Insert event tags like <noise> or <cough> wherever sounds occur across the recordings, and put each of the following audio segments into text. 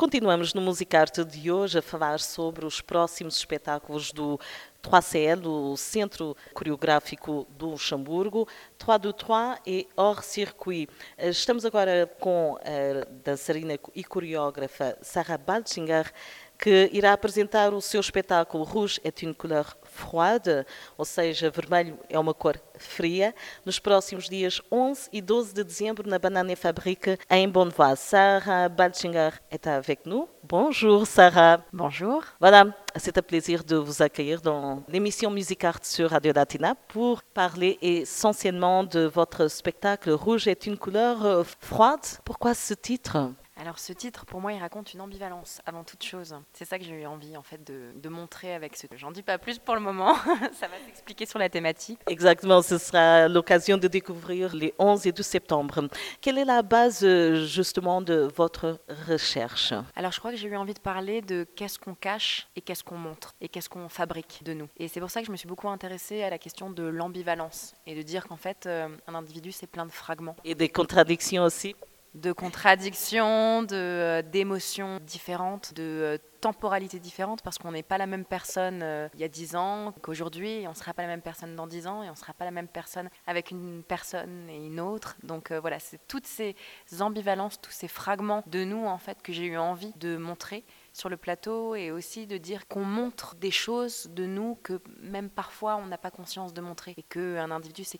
Continuamos no Musicarte de hoje a falar sobre os próximos espetáculos do 3CL, do Centro Coreográfico do Luxemburgo, 3 do 3 e Hors Circuit. Estamos agora com a dançarina e coreógrafa Sarah Balchinger, que irá apresentar o seu espetáculo Rouge est une couleur froide, ou seja, vermelho é uma cor fria, nos próximos dias 11 e 12 de dezembro na Banane Fabrique em Bonnevoie. Sarah Balchinger est avec nous. Bonjour Sarah. Bonjour. Voilà, c'est un plaisir de vous accueillir dans l'émission Musicart sur Radio Latina pour parler essentiellement de votre spectacle Rouge est une couleur froide. Pourquoi ce titre? Alors ce titre, pour moi, il raconte une ambivalence avant toute chose. C'est ça que j'ai eu envie en fait de, montrer avec ce. J'en dis pas plus pour le moment. <laughs> ça va s'expliquer sur la thématique. Exactement, ce sera l'occasion de découvrir les 11 et 12 septembre. Quelle est la base justement de votre recherche? Alors je crois que j'ai eu envie de parler de qu'est-ce qu'on cache et qu'est-ce qu'on montre et qu'est-ce qu'on fabrique de nous. Et c'est pour ça que je me suis beaucoup intéressée à la question de l'ambivalence et de dire qu'en fait euh, un individu c'est plein de fragments. Et des contradictions aussi? De contradictions, euh, d'émotions différentes, de euh, temporalités différentes, parce qu'on n'est pas la même personne euh, il y a dix ans qu'aujourd'hui, on ne sera pas la même personne dans dix ans, et on ne sera pas la même personne avec une personne et une autre. Donc voilà, c'est toutes ces ambivalences, tous ces fragments de nous, en fait, que j'ai eu envie de montrer sur le plateau et aussi de dire qu'on montre des choses de nous que même parfois on n'a pas conscience de montrer et qu'un individu c'est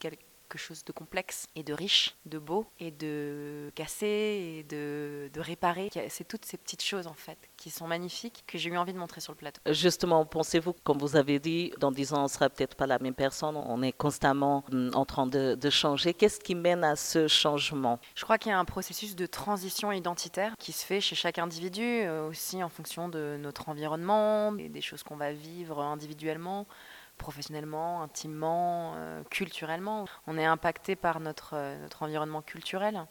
quelque chose de complexe et de riche, de beau et de cassé et de, de réparer. C'est toutes ces petites choses en fait qui sont magnifiques que j'ai eu envie de montrer sur le plateau. Justement, pensez-vous, comme vous avez dit, dans 10 ans on sera peut-être pas la même personne, on est constamment hum, en train de, de changer. Qu'est-ce qui mène à ce changement? Je crois qu'il y a un processus de transition identitaire qui se fait chez chaque individu, euh, aussi en fonction de notre environnement, et des choses qu'on va vivre individuellement professionnellement, intimement, euh, culturellement. On est impacté par notre, euh, notre environnement culturel.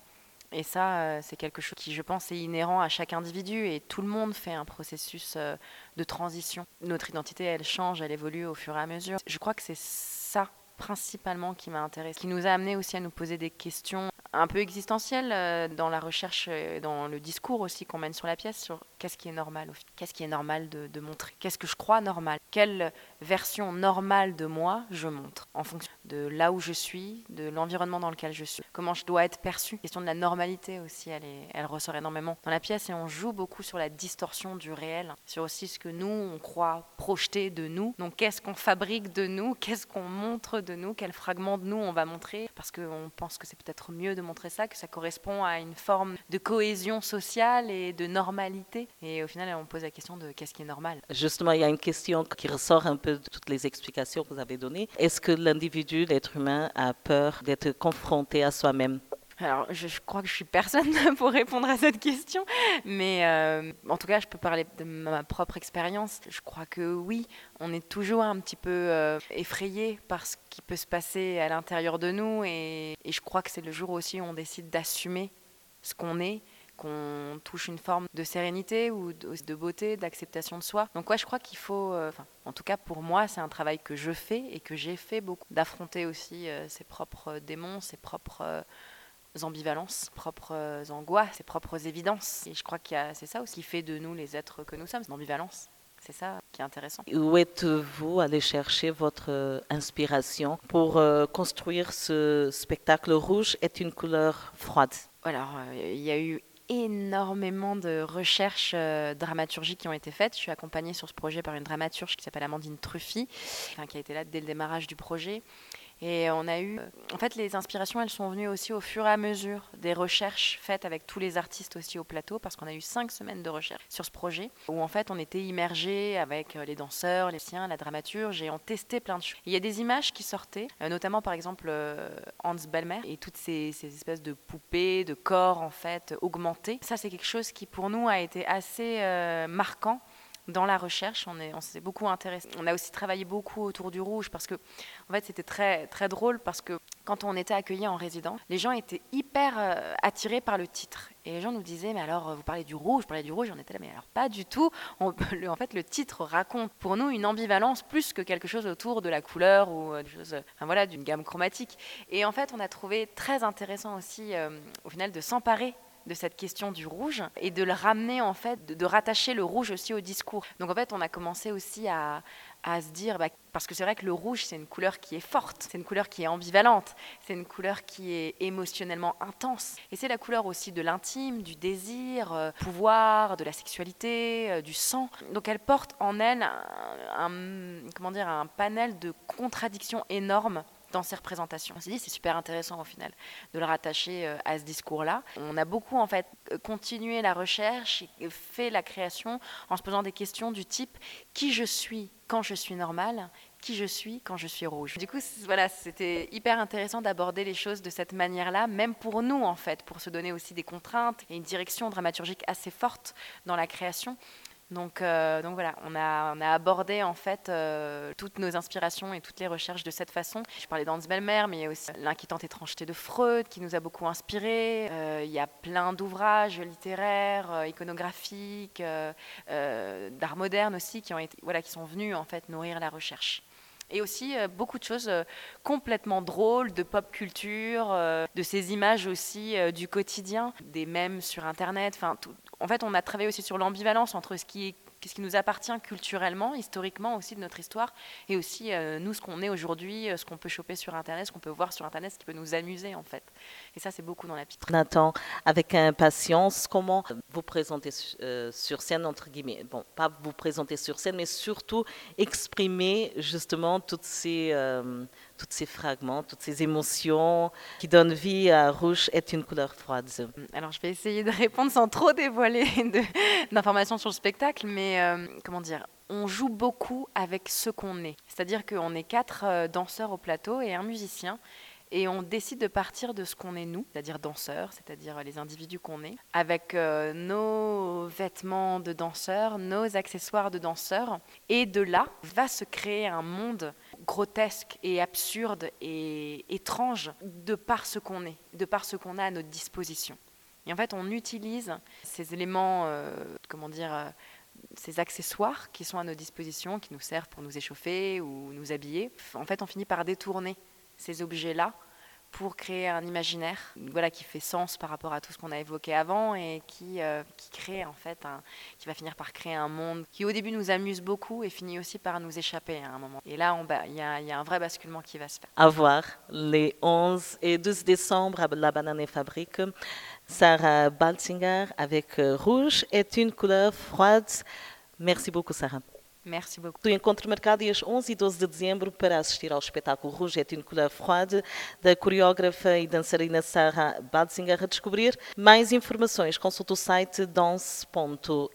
Et ça, euh, c'est quelque chose qui, je pense, est inhérent à chaque individu et tout le monde fait un processus de transition. Notre identité, elle change, elle évolue au fur et à mesure. Je crois que c'est ça principalement qui m'a intéressé, qui nous a amené aussi à nous poser des questions un peu existentielles dans la recherche, dans le discours aussi qu'on mène sur la pièce, sur qu'est-ce qui est normal, qu'est-ce qui est normal de, de montrer, qu'est-ce que je crois normal, quelle version normale de moi je montre en fonction de là où je suis, de l'environnement dans lequel je suis, comment je dois être perçu. La question de la normalité aussi, elle, elle ressort énormément dans la pièce et on joue beaucoup sur la distorsion du réel, sur aussi ce que nous, on croit projeter de nous. Donc qu'est-ce qu'on fabrique de nous, qu'est-ce qu'on montre de nous, quel fragment de nous on va montrer, parce qu'on pense que c'est peut-être mieux de montrer ça, que ça correspond à une forme de cohésion sociale et de normalité. Et au final, on pose la question de qu'est-ce qui est normal. Justement, il y a une question qui ressort un peu de toutes les explications que vous avez données. Est-ce que l'individu, l'être humain, a peur d'être confronté à soi-même alors, je, crois que je suis personne <laughs> pour répondre à cette question, mais euh, en tout cas, je peux parler de ma propre expérience. Je crois que oui, on est toujours un petit peu euh, effrayé par ce qui peut se passer à l'intérieur de nous, et je crois que c'est le jour aussi où on décide d'assumer ce qu'on est qu'on touche une forme de sérénité ou de, beauté, d'acceptation de soi. Donc ouais, je crois qu'il faut, euh, en tout cas pour moi, c'est un travail que je fais et que j'ai fait beaucoup, d'affronter aussi euh, ses propres démons, ses propres euh, ambivalences, ses propres angoisses, ses propres évidences. Et je crois que c'est ça aussi qui fait de nous les êtres que nous sommes, l'ambivalence. C'est ça qui est intéressant. Où êtes-vous allé chercher votre inspiration pour construire ce spectacle rouge? Est une couleur froide? Alors, il y a eu énormément de recherches euh, dramaturgiques qui ont été faites. Je suis accompagnée sur ce projet par une dramaturge qui s'appelle Amandine Truffy, qui a été là dès le démarrage du projet. Et on a eu, en fait, les inspirations, elles sont venues aussi au fur et à mesure des recherches faites avec tous les artistes aussi au plateau, parce qu'on a eu cinq semaines de recherche sur ce projet, où en fait on était immergés avec euh, les danseurs, les siens, la dramaturge, et on testait plein de choses. Il y a des images qui sortaient, euh, notamment par exemple euh, Hans Bellmer et toutes ces, espèces de poupées, de corps en fait augmentés. Ça, c'est quelque chose qui pour nous a été assez marquant dans la recherche, on, est, on s'est beaucoup intéressé. On a aussi travaillé beaucoup autour du rouge parce que, en fait, c'était très, très drôle parce que quand on était accueillis en résident, les gens étaient hyper euh, attirés par le titre. Et les gens nous disaient, mais alors, vous parlez du rouge, vous parlez du rouge, on était là, mais alors pas du tout. <laughs> en fait, le titre raconte pour nous une ambivalence plus que quelque chose autour de la couleur ou euh, voilà, d'une gamme chromatique. Et en fait, on a trouvé très intéressant aussi, euh, au final, de s'emparer de cette question du rouge et de le ramener en fait, de, rattacher le rouge aussi au discours. Donc en fait, on a commencé aussi à, à se dire, bah, parce que c'est vrai que le rouge, c'est une couleur qui est forte, c'est une couleur qui est ambivalente, c'est une couleur qui est émotionnellement intense. Et c'est la couleur aussi de l'intime, du désir, euh, pouvoir, de la sexualité, euh, du sang. Donc elle porte en elle un, comment dire, un panel de contradictions énormes dans ces représentations. On s'est dit c'est super intéressant au final de le rattacher euh, à ce discours-là. On a beaucoup en fait continué la recherche et fait la création en se posant des questions du type qui je suis quand je suis normale qui je suis quand je suis rouge. Du coup, voilà, c'était hyper intéressant d'aborder les choses de cette manière-là, même pour nous en fait, pour se donner aussi des contraintes et une direction dramaturgique assez forte dans la création. Donc, euh, donc voilà, on a, on a, abordé en fait euh, toutes nos inspirations et toutes les recherches de cette façon. Je parlais d'Hans Belmer, mais il y a aussi l'inquiétante étrangeté de Freud qui nous a beaucoup inspiré. Euh, il y a plein d'ouvrages littéraires, iconographiques, d'art moderne aussi qui ont été, voilà, qui sont venus en fait nourrir la recherche et aussi beaucoup de choses complètement drôles, de pop culture, de ces images aussi du quotidien, des mèmes sur Internet, en fait, on a travaillé aussi sur l'ambivalence entre ce qui, ce qui nous appartient culturellement, historiquement aussi de notre histoire, et aussi euh, nous, ce qu'on est aujourd'hui, euh, ce qu'on peut choper sur Internet, ce qu'on peut voir sur Internet, ce qui peut nous amuser en fait. Et ça, c'est beaucoup dans la pitre. Nathan, avec impatience, comment vous présenter euh, sur scène, entre guillemets, bon, pas vous présenter sur scène, mais surtout exprimer justement toutes ces tous ces fragments, toutes ces émotions qui donnent vie à Rouge est une couleur froide. Alors je vais essayer de répondre sans trop dévoiler <laughs> d'informations sur le spectacle, mais euh, comment dire on joue beaucoup avec ce qu'on est. C'est-à-dire qu'on est quatre euh, danseurs au plateau et un musicien et on décide de partir de ce qu'on est nous, c'est-à-dire danseurs, c'est-à-dire les individus qu'on est, avec euh, nos vêtements de danseurs, nos accessoires de danseurs, et de là va se créer un monde grotesque et absurde et étrange de par ce qu'on est, de par ce qu'on a à notre disposition. Et en fait, on utilise ces éléments, euh, comment dire, euh, ces accessoires qui sont à nos dispositions, qui nous servent pour nous échauffer ou nous habiller. En fait, on finit par détourner ces objets-là pour créer un imaginaire voilà, qui fait sens par rapport à tout ce qu'on a évoqué avant et qui, euh, qui crée en fait, un, qui va finir par créer un monde qui au début nous amuse beaucoup et finit aussi par nous échapper à un moment. Et là, il y, a, un vrai basculement qui va se faire. À voir les 11 et 12 décembre à la Banane Fabrique. Sarah Baltinger avec euh, Rouge est une couleur froide. Merci beaucoup, Sarah. Merci beaucoup. Do encontro marcado dias 11 e 12 de dezembro para assistir ao espetáculo Rouget une couleur froide da coreógrafa e dançarina Sarah Badsinger. A descobrir mais informações, consulte o site dance.lu.